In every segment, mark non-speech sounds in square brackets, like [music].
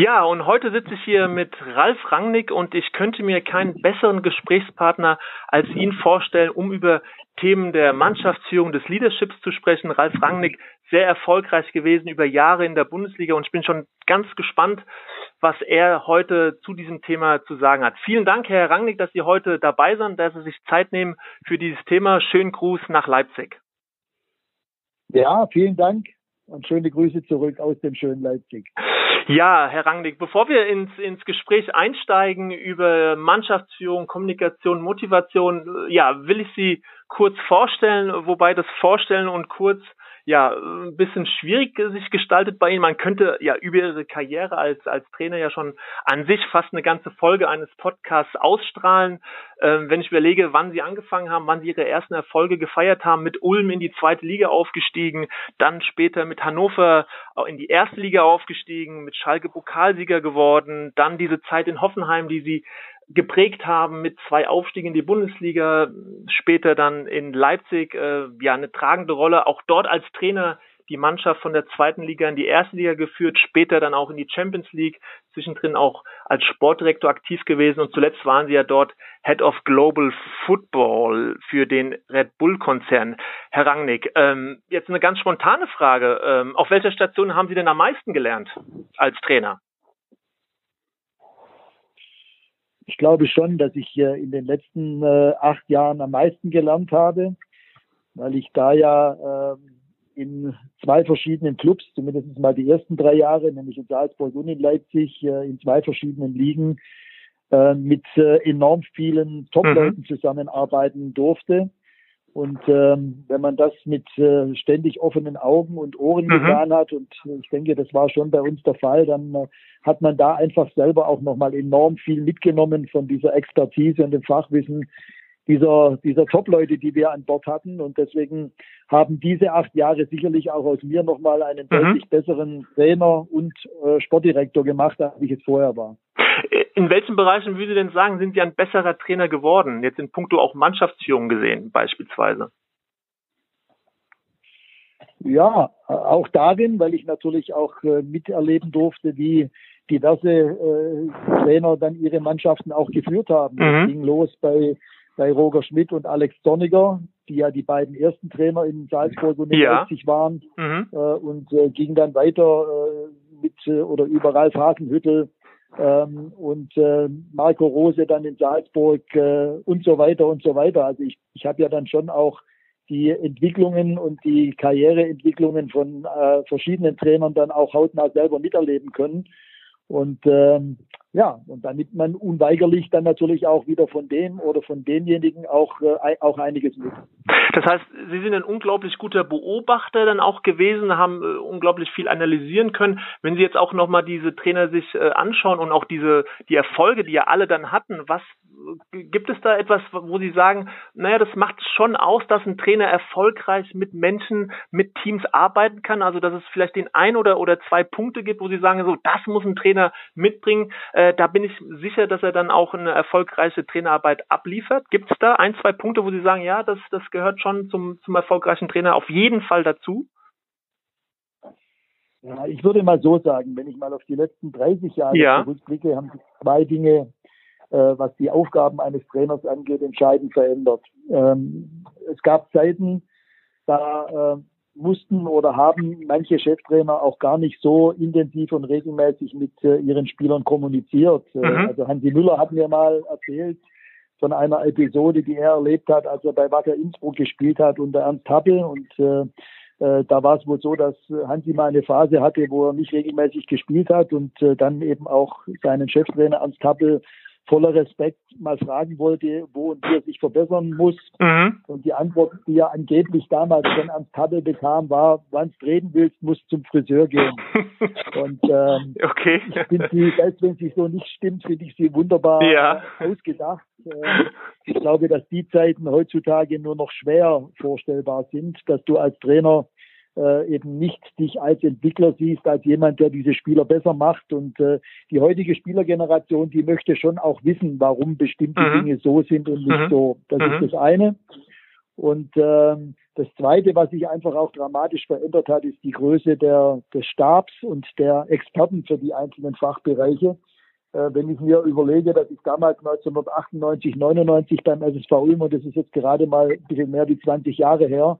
Ja, und heute sitze ich hier mit Ralf Rangnick und ich könnte mir keinen besseren Gesprächspartner als ihn vorstellen, um über Themen der Mannschaftsführung des Leaderships zu sprechen. Ralf Rangnick, sehr erfolgreich gewesen über Jahre in der Bundesliga und ich bin schon ganz gespannt, was er heute zu diesem Thema zu sagen hat. Vielen Dank, Herr Rangnick, dass Sie heute dabei sind, dass Sie sich Zeit nehmen für dieses Thema. Schönen Gruß nach Leipzig. Ja, vielen Dank und schöne Grüße zurück aus dem schönen Leipzig. Ja, Herr Rangnick, bevor wir ins, ins Gespräch einsteigen über Mannschaftsführung, Kommunikation, Motivation, ja, will ich Sie kurz vorstellen, wobei das Vorstellen und kurz ja ein bisschen schwierig sich gestaltet bei Ihnen. Man könnte ja über Ihre Karriere als als Trainer ja schon an sich fast eine ganze Folge eines Podcasts ausstrahlen. Ähm, wenn ich überlege, wann Sie angefangen haben, wann Sie Ihre ersten Erfolge gefeiert haben, mit Ulm in die zweite Liga aufgestiegen, dann später mit Hannover in die erste Liga aufgestiegen, mit Schalke Pokalsieger geworden, dann diese Zeit in Hoffenheim, die Sie geprägt haben mit zwei Aufstiegen in die Bundesliga, später dann in Leipzig äh, ja eine tragende Rolle, auch dort als Trainer die Mannschaft von der zweiten Liga in die erste Liga geführt, später dann auch in die Champions League, zwischendrin auch als Sportdirektor aktiv gewesen und zuletzt waren sie ja dort Head of Global Football für den Red Bull Konzern. Herr Rangnick, ähm, jetzt eine ganz spontane Frage. Ähm, auf welcher Station haben Sie denn am meisten gelernt als Trainer? Ich glaube schon, dass ich in den letzten äh, acht Jahren am meisten gelernt habe, weil ich da ja äh, in zwei verschiedenen Clubs, zumindest mal die ersten drei Jahre, nämlich in Salzburg und in Leipzig, äh, in zwei verschiedenen Ligen äh, mit enorm vielen Top-Leuten mhm. zusammenarbeiten durfte. Und ähm, wenn man das mit äh, ständig offenen Augen und Ohren mhm. getan hat, und ich denke, das war schon bei uns der Fall, dann äh, hat man da einfach selber auch nochmal enorm viel mitgenommen von dieser Expertise und dem Fachwissen dieser, dieser Top-Leute, die wir an Bord hatten. Und deswegen haben diese acht Jahre sicherlich auch aus mir nochmal einen mhm. deutlich besseren Trainer und äh, Sportdirektor gemacht, als ich es vorher war. In welchen Bereichen würde Sie denn sagen, sind Sie ein besserer Trainer geworden? Jetzt in puncto auch Mannschaftsführung gesehen, beispielsweise. Ja, auch darin, weil ich natürlich auch äh, miterleben durfte, wie diverse äh, Trainer dann ihre Mannschaften auch geführt haben. Mhm. Das ging los bei, bei Roger Schmidt und Alex Zorniger, die ja die beiden ersten Trainer in Salzburg und in ja. Leipzig waren mhm. äh, und äh, ging dann weiter äh, mit äh, oder über Ralf Hasenhüttel ähm, und äh, Marco Rose dann in Salzburg äh, und so weiter und so weiter. Also ich, ich habe ja dann schon auch die Entwicklungen und die Karriereentwicklungen von äh, verschiedenen Trainern dann auch hautnah selber miterleben können. Und ähm, ja, und damit man unweigerlich dann natürlich auch wieder von dem oder von denjenigen auch, äh, auch einiges mit. Das heißt, Sie sind ein unglaublich guter Beobachter dann auch gewesen, haben äh, unglaublich viel analysieren können. Wenn Sie jetzt auch nochmal diese Trainer sich äh, anschauen und auch diese, die Erfolge, die ja alle dann hatten, was gibt es da etwas, wo Sie sagen, naja, das macht schon aus, dass ein Trainer erfolgreich mit Menschen, mit Teams arbeiten kann? Also, dass es vielleicht den ein oder, oder zwei Punkte gibt, wo Sie sagen, so, das muss ein Trainer mitbringen. Äh, da bin ich sicher, dass er dann auch eine erfolgreiche Trainerarbeit abliefert. Gibt es da ein, zwei Punkte, wo Sie sagen, ja, das, das gehört schon zum, zum erfolgreichen Trainer auf jeden Fall dazu? Ja, ich würde mal so sagen, wenn ich mal auf die letzten 30 Jahre ja. zurückblicke, haben sich zwei Dinge was die Aufgaben eines Trainers angeht, entscheidend verändert. Ähm, es gab Zeiten, da äh, mussten oder haben manche Cheftrainer auch gar nicht so intensiv und regelmäßig mit äh, ihren Spielern kommuniziert. Äh, mhm. Also Hansi Müller hat mir mal erzählt von einer Episode, die er erlebt hat, als er bei Wacker Innsbruck gespielt hat unter Ernst Happel und äh, äh, da war es wohl so, dass Hansi mal eine Phase hatte, wo er nicht regelmäßig gespielt hat und äh, dann eben auch seinen Cheftrainer Ernst Happel voller Respekt mal fragen wollte, wo und wie er sich verbessern muss. Mhm. Und die Antwort, die er angeblich damals schon ans Paddel bekam, war, wann du reden willst, musst zum Friseur gehen. [laughs] und ähm, okay. ich finde sie, selbst wenn sie so nicht stimmt, finde ich sie wunderbar ja. ausgedacht. Äh, ich glaube, dass die Zeiten heutzutage nur noch schwer vorstellbar sind, dass du als Trainer äh, eben nicht dich als Entwickler siehst, als jemand, der diese Spieler besser macht. Und äh, die heutige Spielergeneration, die möchte schon auch wissen, warum bestimmte mhm. Dinge so sind und nicht mhm. so. Das mhm. ist das eine. Und ähm, das Zweite, was sich einfach auch dramatisch verändert hat, ist die Größe der, des Stabs und der Experten für die einzelnen Fachbereiche. Äh, wenn ich mir überlege, dass ich damals 1998, 99 beim SSV Ulm, und das ist jetzt gerade mal ein bisschen mehr wie 20 Jahre her,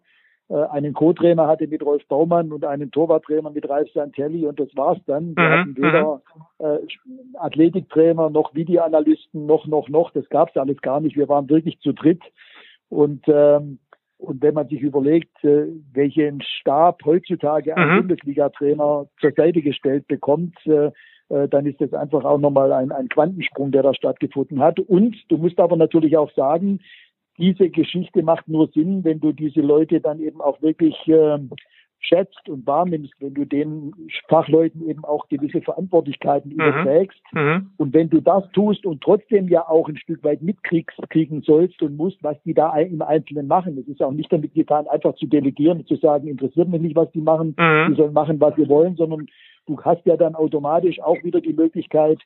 einen Co-Trainer hatte mit Rolf Baumann und einen Torwarttrainer mit Ralf Santelli und das war's dann. Wir mhm. hatten weder mhm. äh, Athletiktrainer noch Videoanalysten noch, noch, noch. Das gab's alles gar nicht. Wir waren wirklich zu dritt. Und, ähm, und wenn man sich überlegt, äh, welchen Stab heutzutage ein mhm. Bundesliga-Trainer zur Seite gestellt bekommt, äh, äh, dann ist das einfach auch nochmal ein, ein Quantensprung, der da stattgefunden hat. Und du musst aber natürlich auch sagen, diese Geschichte macht nur Sinn, wenn du diese Leute dann eben auch wirklich äh, schätzt und wahrnimmst, wenn du den Fachleuten eben auch gewisse Verantwortlichkeiten mhm. überträgst. Mhm. Und wenn du das tust und trotzdem ja auch ein Stück weit mitkriegst, kriegen sollst und musst, was die da im Einzelnen machen. Es ist auch nicht damit getan, einfach zu delegieren und zu sagen, interessiert mich nicht, was die machen, mhm. die sollen machen, was sie wollen, sondern du hast ja dann automatisch auch wieder die Möglichkeit,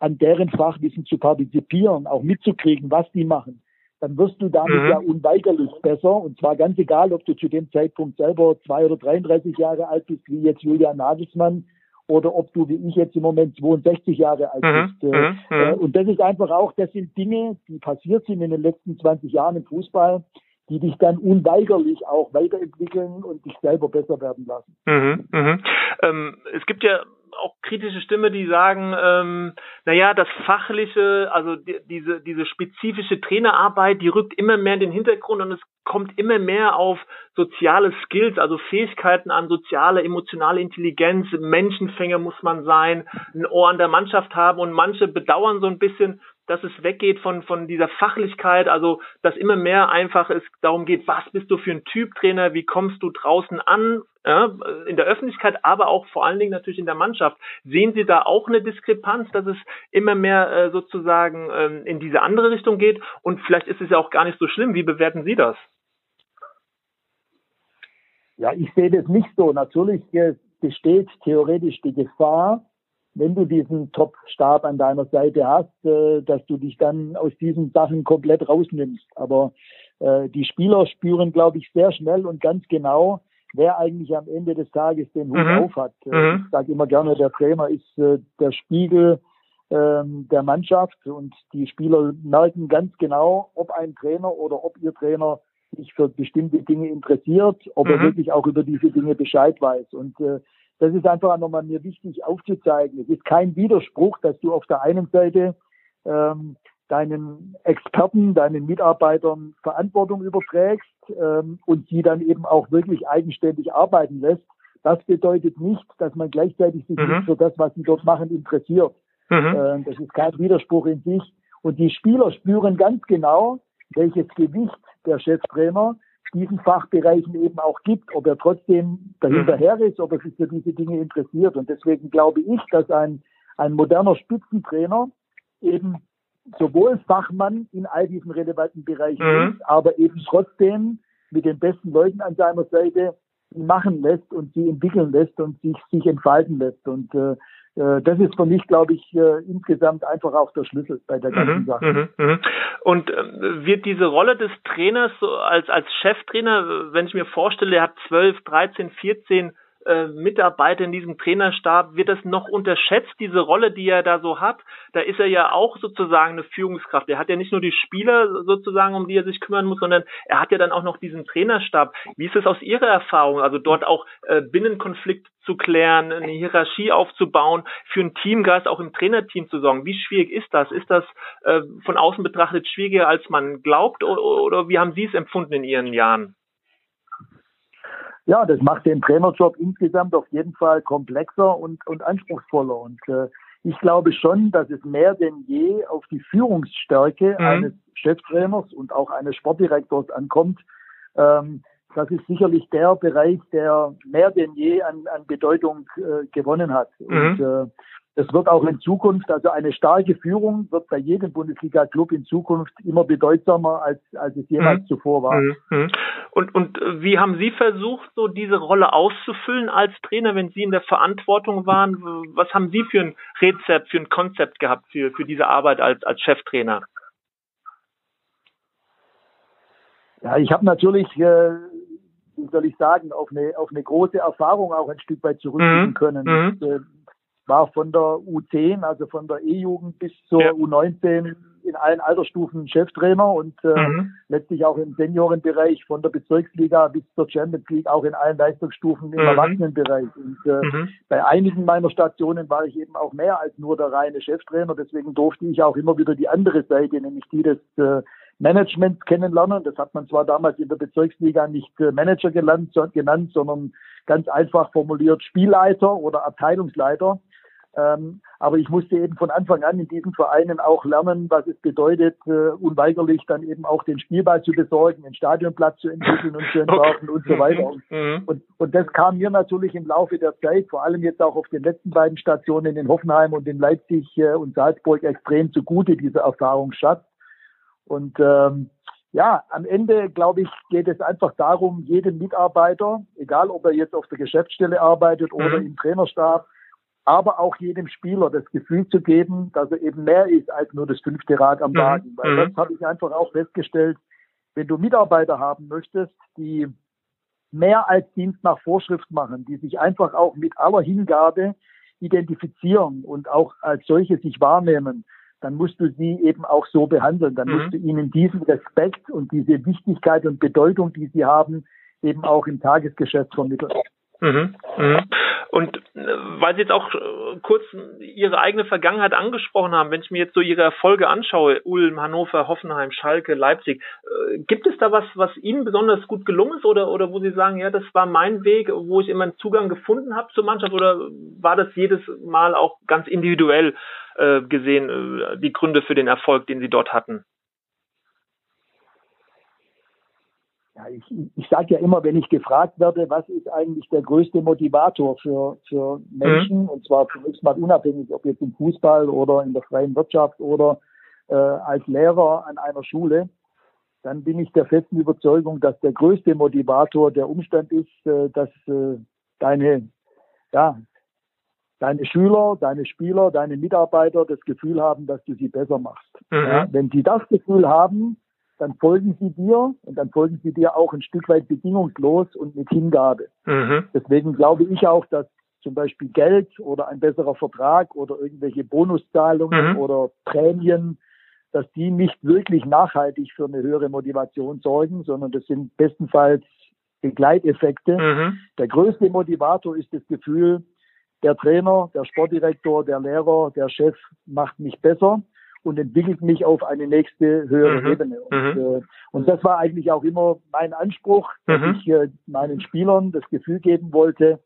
an deren Fachwissen zu partizipieren, auch mitzukriegen, was die machen dann wirst du damit mhm. ja unweigerlich besser. Und zwar ganz egal, ob du zu dem Zeitpunkt selber zwei oder 33 Jahre alt bist, wie jetzt Julian Nagelsmann, oder ob du wie ich jetzt im Moment 62 Jahre alt mhm. bist. Mhm. Äh, mhm. und das ist einfach auch, das sind Dinge, die passiert sind in den letzten 20 Jahren im Fußball, die dich dann unweigerlich auch weiterentwickeln und dich selber besser werden lassen. Mhm, mh. ähm, es gibt ja auch kritische Stimme, die sagen, ähm, naja, das fachliche, also die, diese, diese spezifische Trainerarbeit, die rückt immer mehr in den Hintergrund und es kommt immer mehr auf soziale Skills, also Fähigkeiten an soziale, emotionale Intelligenz, Menschenfänger muss man sein, ein Ohr an der Mannschaft haben und manche bedauern so ein bisschen, dass es weggeht von, von dieser Fachlichkeit, also dass immer mehr einfach es darum geht, was bist du für ein Typ Trainer, wie kommst du draußen an, ja, in der Öffentlichkeit, aber auch vor allen Dingen natürlich in der Mannschaft. Sehen Sie da auch eine Diskrepanz, dass es immer mehr äh, sozusagen ähm, in diese andere Richtung geht? Und vielleicht ist es ja auch gar nicht so schlimm. Wie bewerten Sie das? Ja, ich sehe das nicht so. Natürlich äh, besteht theoretisch die Gefahr, wenn du diesen Top-Stab an deiner Seite hast, äh, dass du dich dann aus diesen Sachen komplett rausnimmst. Aber äh, die Spieler spüren, glaube ich, sehr schnell und ganz genau, wer eigentlich am Ende des Tages den Hut mhm. auf hat. Äh, mhm. Ich sage immer gerne, der Trainer ist äh, der Spiegel ähm, der Mannschaft und die Spieler merken ganz genau, ob ein Trainer oder ob ihr Trainer sich für bestimmte Dinge interessiert, ob mhm. er wirklich auch über diese Dinge Bescheid weiß. Und äh, das ist einfach nochmal mir wichtig aufzuzeigen. Es ist kein Widerspruch, dass du auf der einen Seite ähm, deinen Experten, deinen Mitarbeitern Verantwortung überträgst ähm, und sie dann eben auch wirklich eigenständig arbeiten lässt. Das bedeutet nicht, dass man gleichzeitig sich mhm. nicht für das, was sie dort machen, interessiert. Mhm. Äh, das ist kein Widerspruch in sich. Und die Spieler spüren ganz genau, welches Gewicht der Cheftrainer diesen Fachbereichen eben auch gibt, ob er trotzdem dahinterher mhm. ist, ob er sich für diese Dinge interessiert. Und deswegen glaube ich, dass ein, ein moderner Spitzentrainer eben sowohl Fachmann in all diesen relevanten Bereichen mhm. ist, aber eben trotzdem mit den besten Leuten an seiner Seite machen lässt und sie entwickeln lässt und sich, sich entfalten lässt. Und äh, das ist für mich, glaube ich, äh, insgesamt einfach auch der Schlüssel bei der ganzen mhm, Sache. Mhm, mhm. Und äh, wird diese Rolle des Trainers so als, als Cheftrainer, wenn ich mir vorstelle, er hat 12, 13, 14 äh, Mitarbeiter in diesem Trainerstab, wird das noch unterschätzt, diese Rolle, die er da so hat? Da ist er ja auch sozusagen eine Führungskraft. Er hat ja nicht nur die Spieler sozusagen, um die er sich kümmern muss, sondern er hat ja dann auch noch diesen Trainerstab. Wie ist es aus Ihrer Erfahrung, also dort auch äh, Binnenkonflikt zu klären, eine Hierarchie aufzubauen, für einen Teamgeist auch im Trainerteam zu sorgen? Wie schwierig ist das? Ist das äh, von außen betrachtet schwieriger, als man glaubt, oder wie haben Sie es empfunden in Ihren Jahren? Ja, das macht den Trainerjob insgesamt auf jeden Fall komplexer und, und anspruchsvoller. Und äh, ich glaube schon, dass es mehr denn je auf die Führungsstärke mhm. eines Cheftrainers und auch eines Sportdirektors ankommt. Ähm, das ist sicherlich der Bereich, der mehr denn je an, an Bedeutung äh, gewonnen hat. Mhm. Und äh, es wird auch in Zukunft, also eine starke Führung wird bei jedem Bundesliga-Club in Zukunft immer bedeutsamer, als, als es jemals mhm. zuvor war. Mhm. mhm. Und, und wie haben Sie versucht, so diese Rolle auszufüllen als Trainer, wenn Sie in der Verantwortung waren? Was haben Sie für ein Rezept, für ein Konzept gehabt für, für diese Arbeit als, als Cheftrainer? Ja, ich habe natürlich, äh, wie soll ich sagen, auf eine, auf eine große Erfahrung auch ein Stück weit zurückgehen mhm. können. Mhm. Ich, äh, war von der U10, also von der E-Jugend bis zur ja. U19 in allen Altersstufen Cheftrainer und äh, mhm. letztlich auch im Seniorenbereich von der Bezirksliga bis zur Champions League auch in allen Leistungsstufen im mhm. Erwachsenenbereich. Und äh, mhm. bei einigen meiner Stationen war ich eben auch mehr als nur der reine Cheftrainer. Deswegen durfte ich auch immer wieder die andere Seite, nämlich die des äh, Management kennenlernen. Das hat man zwar damals in der Bezirksliga nicht äh, Manager genannt, genannt, sondern ganz einfach formuliert Spielleiter oder Abteilungsleiter. Ähm, aber ich musste eben von Anfang an in diesen Vereinen auch lernen, was es bedeutet, äh, unweigerlich dann eben auch den Spielball zu besorgen, den Stadionplatz zu entwickeln und zu [laughs] entwerfen okay. und so weiter. Mhm. Und, und das kam mir natürlich im Laufe der Zeit, vor allem jetzt auch auf den letzten beiden Stationen in Hoffenheim und in Leipzig äh, und Salzburg extrem zugute, diese Erfahrungsschatz. Und ähm, ja, am Ende, glaube ich, geht es einfach darum, jedem Mitarbeiter, egal ob er jetzt auf der Geschäftsstelle arbeitet oder mhm. im Trainerstab, aber auch jedem Spieler das Gefühl zu geben, dass er eben mehr ist als nur das fünfte Rad am mhm. Wagen. Mhm. Weil das habe ich einfach auch festgestellt, wenn du Mitarbeiter haben möchtest, die mehr als Dienst nach Vorschrift machen, die sich einfach auch mit aller Hingabe identifizieren und auch als solche sich wahrnehmen, dann musst du sie eben auch so behandeln. Dann mhm. musst du ihnen diesen Respekt und diese Wichtigkeit und Bedeutung, die sie haben, eben auch im Tagesgeschäft vermitteln. Mhm, mhm. Und äh, weil Sie jetzt auch äh, kurz Ihre eigene Vergangenheit angesprochen haben, wenn ich mir jetzt so Ihre Erfolge anschaue, Ulm, Hannover, Hoffenheim, Schalke, Leipzig, äh, gibt es da was, was Ihnen besonders gut gelungen ist oder, oder wo Sie sagen, ja, das war mein Weg, wo ich immer einen Zugang gefunden habe zur Mannschaft oder war das jedes Mal auch ganz individuell äh, gesehen, die Gründe für den Erfolg, den Sie dort hatten? Ja, ich, ich sage ja immer, wenn ich gefragt werde, was ist eigentlich der größte Motivator für, für Menschen, mhm. und zwar zunächst mal unabhängig, ob jetzt im Fußball oder in der freien Wirtschaft oder äh, als Lehrer an einer Schule, dann bin ich der festen Überzeugung, dass der größte Motivator der Umstand ist, äh, dass äh, deine, ja, deine Schüler, deine Spieler, deine Mitarbeiter das Gefühl haben, dass du sie besser machst. Mhm. Ja, wenn sie das Gefühl haben, dann folgen sie dir und dann folgen sie dir auch ein Stück weit bedingungslos und mit Hingabe. Mhm. Deswegen glaube ich auch, dass zum Beispiel Geld oder ein besserer Vertrag oder irgendwelche Bonuszahlungen mhm. oder Prämien, dass die nicht wirklich nachhaltig für eine höhere Motivation sorgen, sondern das sind bestenfalls Begleiteffekte. Mhm. Der größte Motivator ist das Gefühl, der Trainer, der Sportdirektor, der Lehrer, der Chef macht mich besser und entwickelt mich auf eine nächste höhere mhm. Ebene. Und, mhm. äh, und, das war eigentlich auch immer mein Anspruch, dass mhm. ich äh, meinen Spielern das Gefühl geben wollte,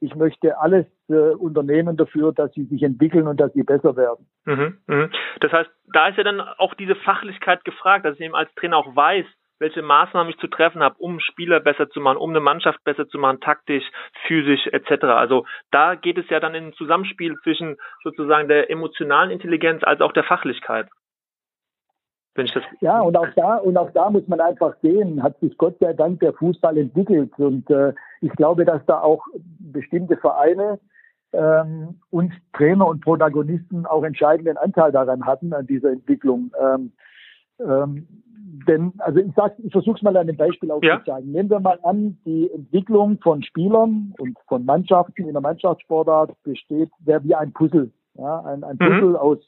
ich möchte alles äh, unternehmen dafür, dass sie sich entwickeln und dass sie besser werden. Mhm. Mhm. Das heißt, da ist ja dann auch diese Fachlichkeit gefragt, dass ich eben als Trainer auch weiß, welche Maßnahmen ich zu treffen habe, um Spieler besser zu machen, um eine Mannschaft besser zu machen, taktisch, physisch etc. Also da geht es ja dann in ein Zusammenspiel zwischen sozusagen der emotionalen Intelligenz als auch der Fachlichkeit. Wenn ich das ja, und auch da und auch da muss man einfach sehen, hat sich Gott sei Dank der Fußball entwickelt und äh, ich glaube, dass da auch bestimmte Vereine ähm, und Trainer und Protagonisten auch entscheidenden Anteil daran hatten an dieser Entwicklung. Ähm, ähm, denn, also ich sag, ich versuche es mal an einem Beispiel aufzuzeigen. Ja. Nehmen wir mal an, die Entwicklung von Spielern und von Mannschaften in der Mannschaftssportart besteht sehr wie ein Puzzle. Ja, ein, ein Puzzle mhm. aus,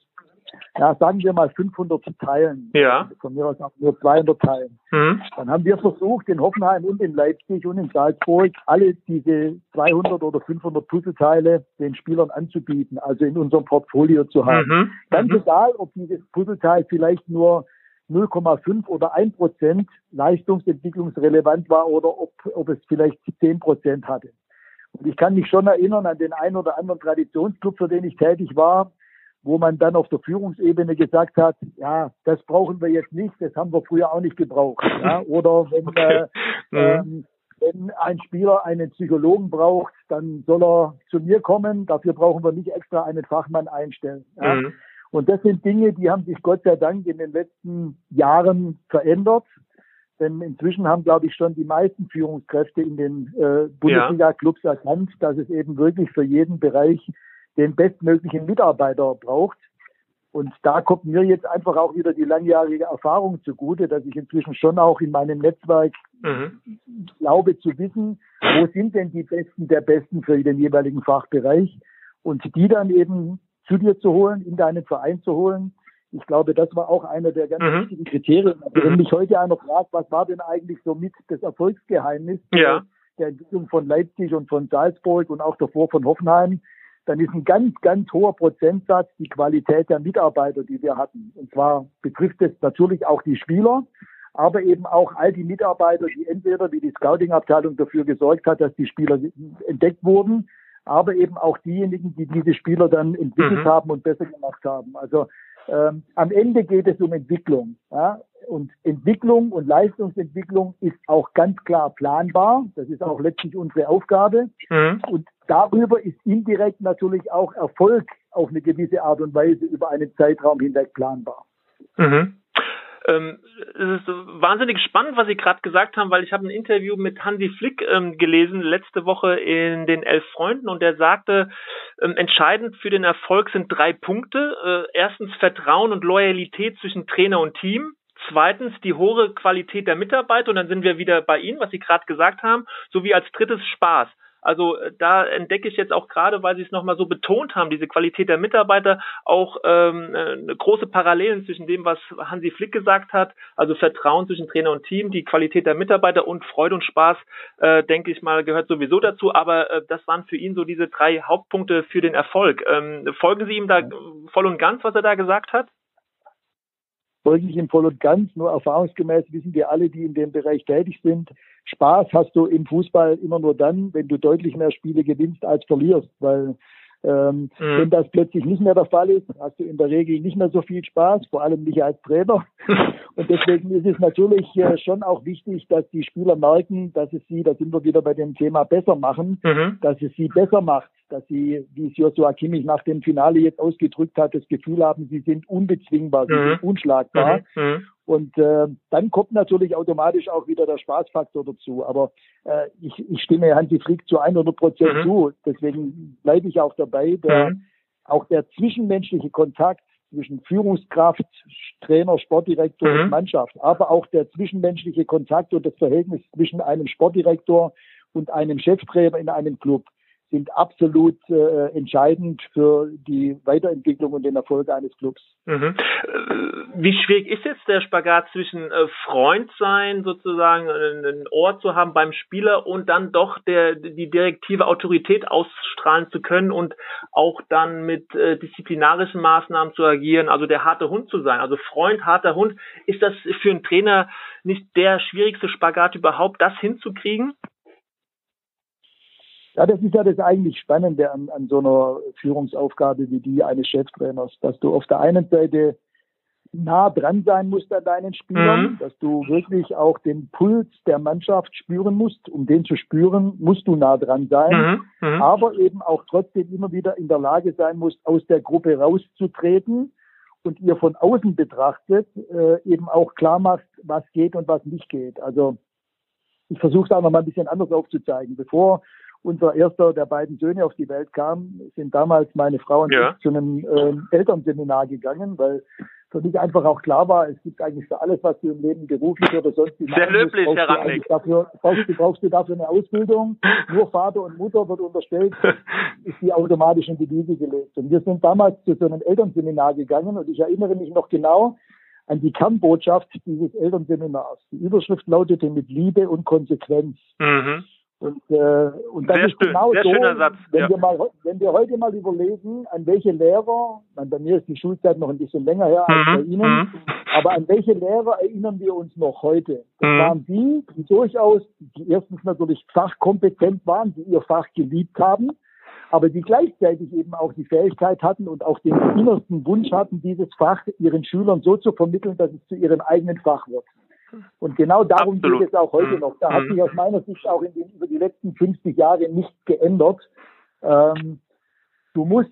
ja, sagen wir mal 500 Teilen. Ja. Von mir aus auch nur 200 Teilen. Mhm. Dann haben wir versucht, in Hoffenheim und in Leipzig und in Salzburg alle diese 200 oder 500 Puzzleteile den Spielern anzubieten, also in unserem Portfolio zu haben. Mhm. Ganz mhm. egal, ob dieses Puzzleteil vielleicht nur 0,5 oder 1 Prozent leistungsentwicklungsrelevant war oder ob, ob es vielleicht 10 Prozent hatte. Und ich kann mich schon erinnern an den einen oder anderen Traditionsclub, für den ich tätig war, wo man dann auf der Führungsebene gesagt hat, ja, das brauchen wir jetzt nicht, das haben wir früher auch nicht gebraucht. Ja? Oder [laughs] wenn, okay. äh, mhm. ähm, wenn ein Spieler einen Psychologen braucht, dann soll er zu mir kommen, dafür brauchen wir nicht extra einen Fachmann einstellen. Ja? Mhm. Und das sind Dinge, die haben sich Gott sei Dank in den letzten Jahren verändert. Denn inzwischen haben, glaube ich, schon die meisten Führungskräfte in den äh, Bundesliga-Clubs erkannt, dass es eben wirklich für jeden Bereich den bestmöglichen Mitarbeiter braucht. Und da kommt mir jetzt einfach auch wieder die langjährige Erfahrung zugute, dass ich inzwischen schon auch in meinem Netzwerk mhm. glaube zu wissen, wo sind denn die Besten der Besten für den jeweiligen Fachbereich und die dann eben zu dir zu holen, in deinen Verein zu holen. Ich glaube, das war auch einer der ganz mhm. wichtigen Kriterien. Also wenn mhm. mich heute einer fragt, was war denn eigentlich so mit das Erfolgsgeheimnis ja. der Entwicklung von Leipzig und von Salzburg und auch davor von Hoffenheim, dann ist ein ganz, ganz hoher Prozentsatz die Qualität der Mitarbeiter, die wir hatten. Und zwar betrifft es natürlich auch die Spieler, aber eben auch all die Mitarbeiter, die entweder wie die Scouting-Abteilung dafür gesorgt hat, dass die Spieler entdeckt wurden, aber eben auch diejenigen, die diese Spieler dann entwickelt mhm. haben und besser gemacht haben. Also ähm, am Ende geht es um Entwicklung. Ja? Und Entwicklung und Leistungsentwicklung ist auch ganz klar planbar. Das ist auch letztlich unsere Aufgabe. Mhm. Und darüber ist indirekt natürlich auch Erfolg auf eine gewisse Art und Weise über einen Zeitraum hinweg planbar. Mhm. Ähm, es ist wahnsinnig spannend, was Sie gerade gesagt haben, weil ich habe ein Interview mit Hansi Flick ähm, gelesen letzte Woche in den Elf Freunden und er sagte, ähm, entscheidend für den Erfolg sind drei Punkte. Äh, erstens Vertrauen und Loyalität zwischen Trainer und Team. Zweitens die hohe Qualität der Mitarbeiter und dann sind wir wieder bei Ihnen, was Sie gerade gesagt haben, sowie als drittes Spaß. Also äh, da entdecke ich jetzt auch gerade, weil Sie es nochmal so betont haben, diese Qualität der Mitarbeiter, auch ähm, eine große Parallelen zwischen dem, was Hansi Flick gesagt hat, also Vertrauen zwischen Trainer und Team, die Qualität der Mitarbeiter und Freude und Spaß, äh, denke ich mal, gehört sowieso dazu. Aber äh, das waren für ihn so diese drei Hauptpunkte für den Erfolg. Ähm, folgen Sie ihm da voll und ganz, was er da gesagt hat? Folge ich ihm voll und ganz. Nur erfahrungsgemäß wissen wir alle, die in dem Bereich tätig sind, Spaß hast du im Fußball immer nur dann, wenn du deutlich mehr Spiele gewinnst als verlierst, weil ähm, mhm. Wenn das plötzlich nicht mehr der Fall ist, hast du in der Regel nicht mehr so viel Spaß, vor allem nicht als Trainer. [laughs] Und deswegen ist es natürlich äh, schon auch wichtig, dass die Spieler merken, dass es sie, da sind wir wieder bei dem Thema besser machen, mhm. dass es sie besser macht, dass sie, wie es Joshua Kimmich nach dem Finale jetzt ausgedrückt hat, das Gefühl haben, sie sind unbezwingbar, sie mhm. sind unschlagbar. Mhm. mhm. Und äh, dann kommt natürlich automatisch auch wieder der Spaßfaktor dazu. Aber äh, ich, ich stimme Hansi Frick zu 100 Prozent mhm. zu. Deswegen bleibe ich auch dabei. Der, mhm. Auch der zwischenmenschliche Kontakt zwischen Führungskraft, Trainer, Sportdirektor mhm. und Mannschaft, aber auch der zwischenmenschliche Kontakt und das Verhältnis zwischen einem Sportdirektor und einem Cheftrainer in einem Club sind absolut äh, entscheidend für die Weiterentwicklung und den Erfolg eines Clubs. Mhm. Äh, wie schwierig ist jetzt der Spagat zwischen äh, Freund sein, sozusagen ein Ohr zu haben beim Spieler und dann doch der die direktive Autorität ausstrahlen zu können und auch dann mit äh, disziplinarischen Maßnahmen zu agieren, also der harte Hund zu sein, also Freund, harter Hund, ist das für einen Trainer nicht der schwierigste Spagat überhaupt, das hinzukriegen? Ja, das ist ja das eigentlich Spannende an, an so einer Führungsaufgabe wie die eines Cheftrainers, dass du auf der einen Seite nah dran sein musst an deinen Spielern, mhm. dass du wirklich auch den Puls der Mannschaft spüren musst. Um den zu spüren, musst du nah dran sein, mhm. Mhm. aber eben auch trotzdem immer wieder in der Lage sein musst, aus der Gruppe rauszutreten und ihr von außen betrachtet äh, eben auch klar machst, was geht und was nicht geht. Also ich versuche es auch noch mal ein bisschen anders aufzuzeigen. Bevor unser erster der beiden Söhne auf die Welt kam, sind damals meine Frau und ja. ich zu einem äh, Elternseminar gegangen, weil für mich einfach auch klar war, es gibt eigentlich für alles, was du im Leben beruflich oder sonst wie Sehr löblich, Herr Rangnick. Dafür, brauchst, du, brauchst du dafür eine Ausbildung. Nur Vater und Mutter wird unterstellt, [laughs] ist die automatisch in die Wiege gelegt. Und wir sind damals zu so einem Elternseminar gegangen und ich erinnere mich noch genau an die Kernbotschaft dieses Elternseminars. Die Überschrift lautete mit Liebe und Konsequenz. Mhm. Und, äh, und das sehr ist schön, genau sehr so, schöner Satz. Wenn, ja. wir mal, wenn wir heute mal überlegen, an welche Lehrer, bei mir ist die Schulzeit noch ein bisschen länger her als mhm. bei Ihnen, mhm. aber an welche Lehrer erinnern wir uns noch heute? Das mhm. waren die, die durchaus, die erstens natürlich fachkompetent waren, die ihr Fach geliebt haben, aber die gleichzeitig eben auch die Fähigkeit hatten und auch den innersten Wunsch hatten, dieses Fach ihren Schülern so zu vermitteln, dass es zu ihrem eigenen Fach wird. Und genau darum Absolut. geht es auch heute mhm. noch. Da hat mhm. sich aus meiner Sicht auch in den, über die letzten 50 Jahre nichts geändert. Ähm, du musst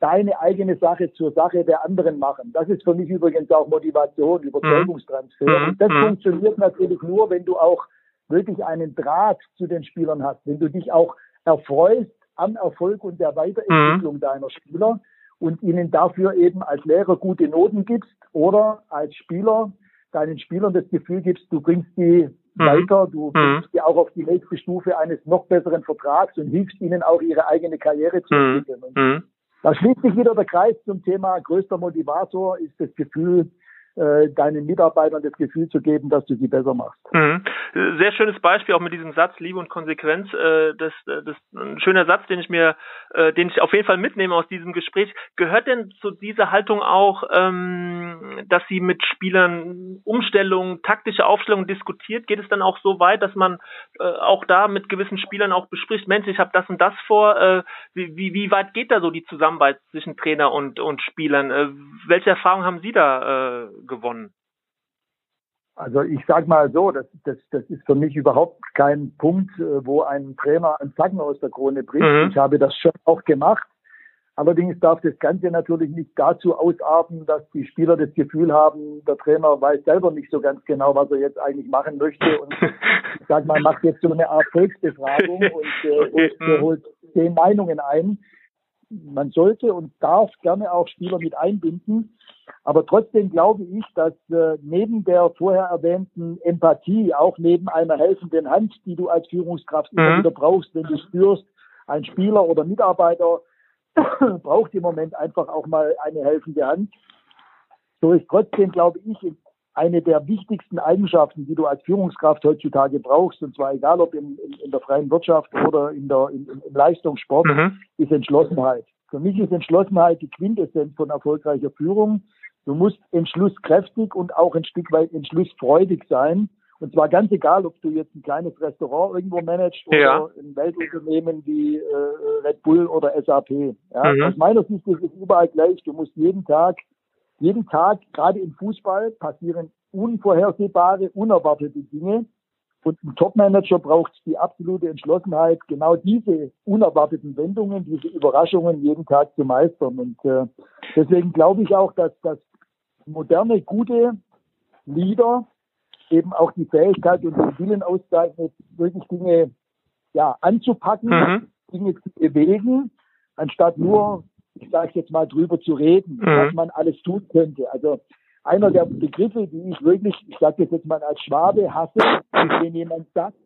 deine eigene Sache zur Sache der anderen machen. Das ist für mich übrigens auch Motivation, Überzeugungstransfer. Mhm. Und das funktioniert natürlich nur, wenn du auch wirklich einen Draht zu den Spielern hast, wenn du dich auch erfreust am Erfolg und der Weiterentwicklung deiner Spieler und ihnen dafür eben als Lehrer gute Noten gibst oder als Spieler deinen Spielern das Gefühl gibst, du bringst die mhm. weiter, du mhm. bringst die auch auf die nächste Stufe eines noch besseren Vertrags und hilfst ihnen auch ihre eigene Karriere zu mhm. entwickeln. Und da schließt sich wieder der Kreis zum Thema größter Motivator ist das Gefühl, deinen Mitarbeitern das Gefühl zu geben, dass du sie besser machst. Mhm. Sehr schönes Beispiel auch mit diesem Satz Liebe und Konsequenz. Äh, das, äh, das ein schöner Satz, den ich mir, äh, den ich auf jeden Fall mitnehme aus diesem Gespräch. Gehört denn zu dieser Haltung auch, ähm, dass sie mit Spielern Umstellungen, taktische Aufstellungen diskutiert? Geht es dann auch so weit, dass man äh, auch da mit gewissen Spielern auch bespricht, Mensch, ich habe das und das vor. Äh, wie, wie, weit geht da so die Zusammenarbeit zwischen Trainer und, und Spielern? Äh, welche Erfahrungen haben Sie da äh, gewonnen? Also ich sage mal so, das, das, das ist für mich überhaupt kein Punkt, äh, wo ein Trainer einen Zacken aus der Krone bricht. Mhm. Ich habe das schon auch gemacht. Allerdings darf das Ganze natürlich nicht dazu ausarten, dass die Spieler das Gefühl haben, der Trainer weiß selber nicht so ganz genau, was er jetzt eigentlich machen möchte. Und ich sag mal, macht jetzt so eine Art Volksbefragung [laughs] und, äh, und äh, holt zehn Meinungen ein. Man sollte und darf gerne auch Spieler mit einbinden. Aber trotzdem glaube ich, dass äh, neben der vorher erwähnten Empathie, auch neben einer helfenden Hand, die du als Führungskraft mhm. immer wieder brauchst, wenn du spürst, ein Spieler oder Mitarbeiter [coughs] braucht im Moment einfach auch mal eine helfende Hand. So ist trotzdem, glaube ich, eine der wichtigsten Eigenschaften, die du als Führungskraft heutzutage brauchst, und zwar egal ob in, in, in der freien Wirtschaft oder in der, in, im Leistungssport, mhm. ist Entschlossenheit. Für mich ist Entschlossenheit die Quintessenz von erfolgreicher Führung. Du musst entschlusskräftig und auch ein Stück weit entschlussfreudig sein. Und zwar ganz egal, ob du jetzt ein kleines Restaurant irgendwo managst oder ja. ein Weltunternehmen wie äh, Red Bull oder SAP. Ja, mhm. Aus meiner Sicht ist es überall gleich. Du musst jeden Tag, jeden Tag, gerade im Fußball, passieren unvorhersehbare, unerwartete Dinge. Und ein Topmanager braucht die absolute Entschlossenheit, genau diese unerwarteten Wendungen, diese Überraschungen jeden Tag zu meistern. Und äh, deswegen glaube ich auch, dass, dass moderne, gute Leader eben auch die Fähigkeit und den Willen auszeichnet, wirklich Dinge ja, anzupacken, mhm. Dinge zu bewegen, anstatt nur, ich sage jetzt mal, drüber zu reden, mhm. was man alles tun könnte. Also einer der Begriffe, die ich wirklich, ich sage jetzt mal als Schwabe hasse, ist, wenn jemand sagt,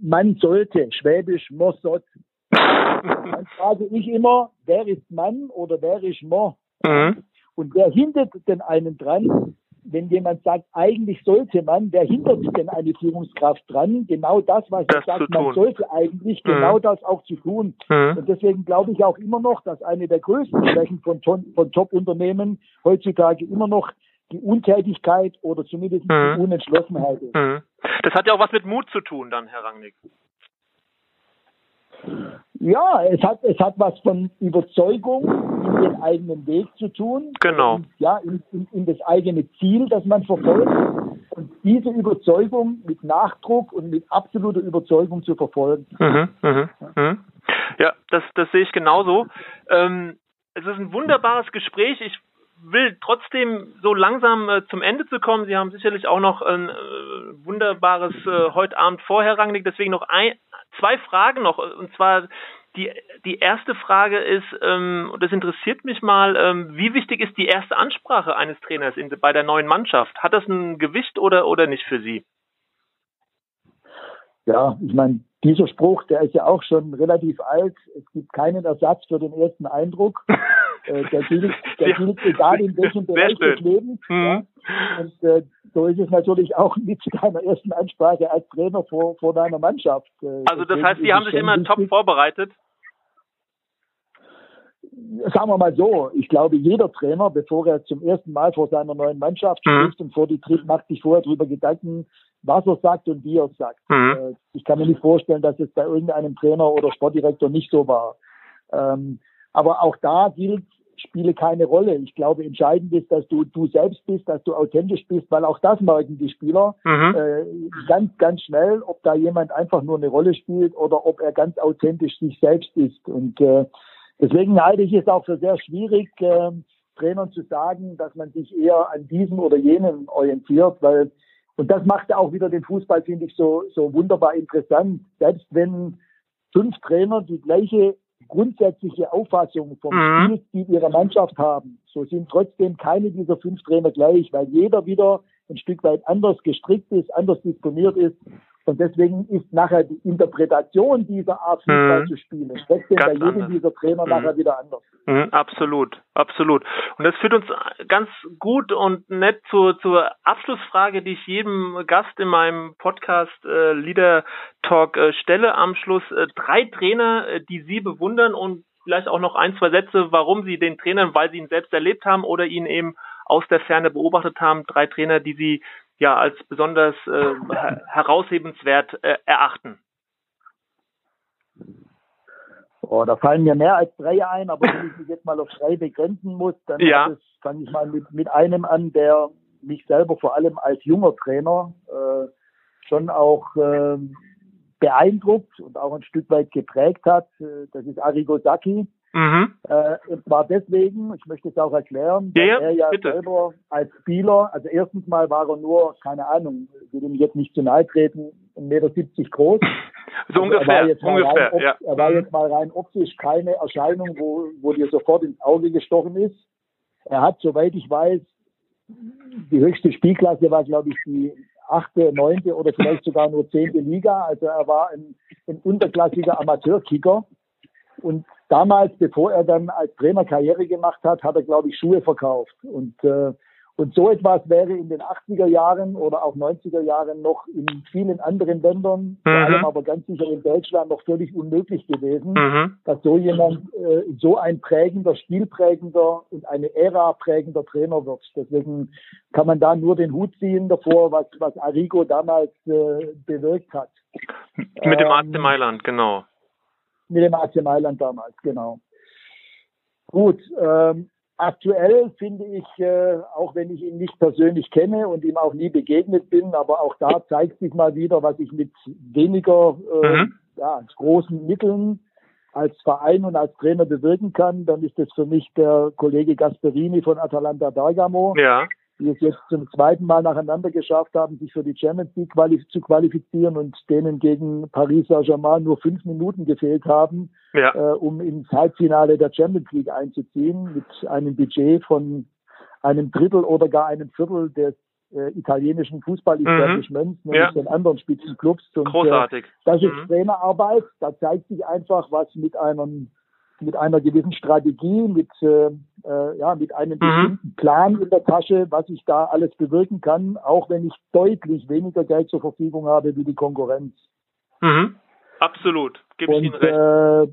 man sollte, schwäbisch, Mossot. Dann frage ich immer, wer ist Mann oder wer ist Mo? Mhm. Und wer hindert denn einen dran, wenn jemand sagt, eigentlich sollte man, wer hindert denn eine Führungskraft dran, genau das, was das er sagt, man sollte eigentlich mhm. genau das auch zu tun. Mhm. Und deswegen glaube ich auch immer noch, dass eine der größten Schwächen von, von Top-Unternehmen heutzutage immer noch die Untätigkeit oder zumindest mhm. die Unentschlossenheit ist. Mhm. Das hat ja auch was mit Mut zu tun, dann, Herr Rangnick. Ja, es hat, es hat was von Überzeugung den eigenen Weg zu tun. Genau. Und, ja, in, in, in das eigene Ziel, das man verfolgt. Und diese Überzeugung mit Nachdruck und mit absoluter Überzeugung zu verfolgen. Mhm, mh, mh. Ja, das, das sehe ich genauso. Ähm, es ist ein wunderbares Gespräch. Ich will trotzdem so langsam äh, zum Ende zu kommen. Sie haben sicherlich auch noch ein äh, wunderbares äh, heute Abend vorher, Rangnick. Deswegen noch ein, zwei Fragen noch. Und zwar die, die erste Frage ist, ähm, und das interessiert mich mal, ähm, wie wichtig ist die erste Ansprache eines Trainers in, bei der neuen Mannschaft? Hat das ein Gewicht oder, oder nicht für Sie? Ja, ich meine, dieser Spruch, der ist ja auch schon relativ alt. Es gibt keinen Ersatz für den ersten Eindruck. [laughs] äh, der gilt, [laughs] der ja. gilt egal in welchem Bereich des Lebens. Ja. Und äh, so ist es natürlich auch mit deiner ersten Ansprache als Trainer vor, vor deiner Mannschaft. Äh, also das heißt, Sie haben sich immer top vorbereitet? Sagen wir mal so, ich glaube, jeder Trainer, bevor er zum ersten Mal vor seiner neuen Mannschaft mhm. spricht und vor die tritt, macht sich vorher darüber Gedanken, was er sagt und wie er es sagt. Mhm. Äh, ich kann mir nicht vorstellen, dass es bei irgendeinem Trainer oder Sportdirektor nicht so war. Ähm, aber auch da gilt, spiele keine Rolle. Ich glaube, entscheidend ist, dass du du selbst bist, dass du authentisch bist, weil auch das merken die Spieler mhm. äh, ganz, ganz schnell, ob da jemand einfach nur eine Rolle spielt oder ob er ganz authentisch sich selbst ist. Und äh, deswegen halte ich es auch für sehr schwierig, äh, Trainern zu sagen, dass man sich eher an diesem oder jenem orientiert, weil und das macht ja auch wieder den Fußball, finde ich, so, so wunderbar interessant. Selbst wenn fünf Trainer die gleiche grundsätzliche Auffassung vom mhm. Spielstil ihrer Mannschaft haben, so sind trotzdem keine dieser fünf Trainer gleich, weil jeder wieder ein Stück weit anders gestrickt ist, anders disponiert ist und deswegen ist nachher die Interpretation dieser Art Fußball mhm. zu spielen trotzdem bei jedem anders. dieser Trainer mhm. nachher wieder anders. Mhm, absolut, absolut. Und das führt uns ganz gut und nett zur, zur Abschlussfrage, die ich jedem Gast in meinem Podcast äh, Leader Talk äh, stelle am Schluss. Äh, drei Trainer, äh, die Sie bewundern und vielleicht auch noch ein, zwei Sätze, warum Sie den Trainern, weil Sie ihn selbst erlebt haben oder ihn eben aus der Ferne beobachtet haben. Drei Trainer, die Sie ja als besonders äh, heraushebenswert äh, erachten? Oh, da fallen mir mehr als drei ein, aber wenn ich mich jetzt mal auf drei begrenzen muss, dann ja. fange ich mal mit, mit einem an, der mich selber vor allem als junger Trainer äh, schon auch äh, beeindruckt und auch ein Stück weit geprägt hat. Äh, das ist Arrigo Sacchi. Mhm. Äh, und zwar deswegen, ich möchte es auch erklären, ja, er ja bitte. selber als Spieler, also erstens mal war er nur, keine Ahnung, ich will ihm jetzt nicht zu nahe treten, 1,70 Meter groß. [laughs] So also ungefähr, er ungefähr, rein, ja. Er war jetzt mal rein optisch keine Erscheinung, wo, wo dir sofort ins Auge gestochen ist. Er hat, soweit ich weiß, die höchste Spielklasse war, glaube ich, die achte, neunte oder vielleicht sogar nur zehnte Liga. Also er war ein, ein unterklassiger Amateurkicker. Und damals, bevor er dann als Trainer Karriere gemacht hat, hat er, glaube ich, Schuhe verkauft. Und, äh, und so etwas wäre in den 80er Jahren oder auch 90er Jahren noch in vielen anderen Ländern, mhm. vor allem aber ganz sicher in Deutschland, noch völlig unmöglich gewesen, mhm. dass so jemand äh, so ein prägender, stilprägender und eine Ära prägender Trainer wird. Deswegen kann man da nur den Hut ziehen davor, was, was Arrigo damals äh, bewirkt hat. Mit dem AC ähm, Mailand, genau mit dem AC Mailand damals, genau. Gut, ähm, aktuell finde ich, äh, auch wenn ich ihn nicht persönlich kenne und ihm auch nie begegnet bin, aber auch da zeigt sich mal wieder, was ich mit weniger äh, mhm. ja, großen Mitteln als Verein und als Trainer bewirken kann, dann ist es für mich der Kollege Gasperini von Atalanta Bergamo. Ja die es jetzt zum zweiten Mal nacheinander geschafft haben, sich für die Champions League qualif zu qualifizieren und denen gegen Paris Saint-Germain nur fünf Minuten gefehlt haben, ja. äh, um ins Halbfinale der Champions League einzuziehen, mit einem Budget von einem Drittel oder gar einem Viertel des äh, italienischen Fußball-Establishments, mhm. nämlich ja. den anderen Spitzenclubs. Und, Großartig. Äh, das ist mhm. Trainerarbeit. Da zeigt sich einfach, was mit einem mit einer gewissen Strategie, mit, äh, äh, ja, mit einem mhm. bestimmten Plan in der Tasche, was ich da alles bewirken kann, auch wenn ich deutlich weniger Geld zur Verfügung habe wie die Konkurrenz. Mhm. Absolut, gebe ich Ihnen recht. Äh,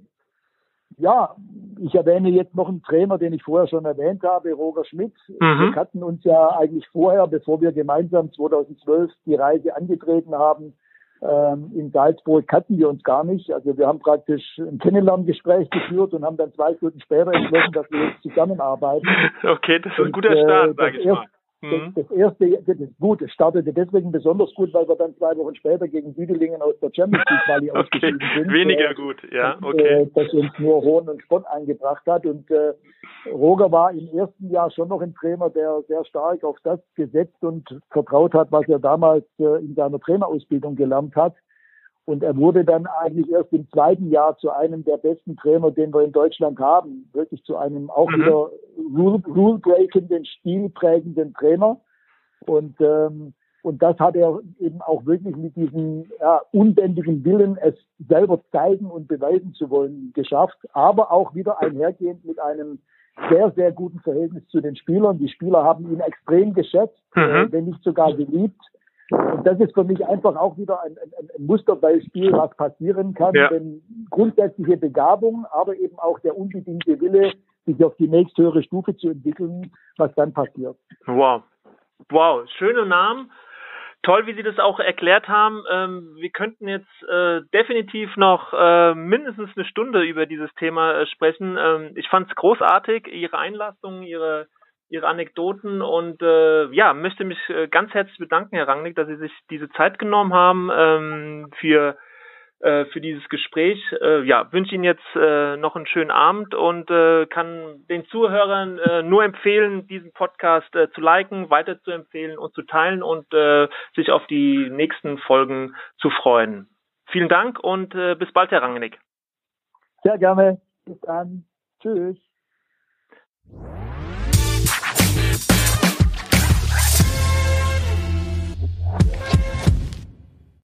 ja, ich erwähne jetzt noch einen Trainer, den ich vorher schon erwähnt habe, Roger Schmidt. Mhm. Wir hatten uns ja eigentlich vorher, bevor wir gemeinsam 2012 die Reise angetreten haben, ähm, in Salzburg kannten wir uns gar nicht. Also wir haben praktisch ein Kennenlerngespräch geführt und haben dann zwei Stunden später entschlossen, dass wir jetzt zusammenarbeiten. [laughs] Okay, das ist ein guter Start, äh, sage ich mal. Mhm. Das, das, erste, das gut, es startete deswegen besonders gut, weil wir dann zwei Wochen später gegen Südelingen aus der Champions League Quali [laughs] okay. ausgeschieden sind. Weniger äh, gut, ja, okay. Äh, das uns nur Hohn und Spott eingebracht hat. Und äh, Roger war im ersten Jahr schon noch ein Trainer, der sehr stark auf das gesetzt und vertraut hat, was er damals äh, in seiner Trainerausbildung gelernt hat. Und er wurde dann eigentlich erst im zweiten Jahr zu einem der besten Trainer, den wir in Deutschland haben. Wirklich zu einem auch mhm. wieder rule-breakenden, stilprägenden Trainer. Und, ähm, und das hat er eben auch wirklich mit diesem ja, unbändigen Willen, es selber zeigen und beweisen zu wollen, geschafft. Aber auch wieder einhergehend mit einem sehr, sehr guten Verhältnis zu den Spielern. Die Spieler haben ihn extrem geschätzt, mhm. äh, wenn nicht sogar geliebt. Und das ist für mich einfach auch wieder ein, ein, ein Musterbeispiel, was passieren kann, ja. denn grundsätzliche Begabung, aber eben auch der unbedingte Wille, sich auf die nächsthöhere Stufe zu entwickeln, was dann passiert. Wow. Wow, schöne Namen. toll, wie Sie das auch erklärt haben. Ähm, wir könnten jetzt äh, definitiv noch äh, mindestens eine Stunde über dieses Thema äh, sprechen. Ähm, ich fand es großartig, Ihre Einlassung, Ihre Ihre Anekdoten und äh, ja, möchte mich äh, ganz herzlich bedanken, Herr Rangnick, dass Sie sich diese Zeit genommen haben ähm, für äh, für dieses Gespräch. Äh, ja, wünsche Ihnen jetzt äh, noch einen schönen Abend und äh, kann den Zuhörern äh, nur empfehlen, diesen Podcast äh, zu liken, weiter zu empfehlen und zu teilen und äh, sich auf die nächsten Folgen zu freuen. Vielen Dank und äh, bis bald, Herr Rangnick. Sehr gerne. Bis dann. Tschüss.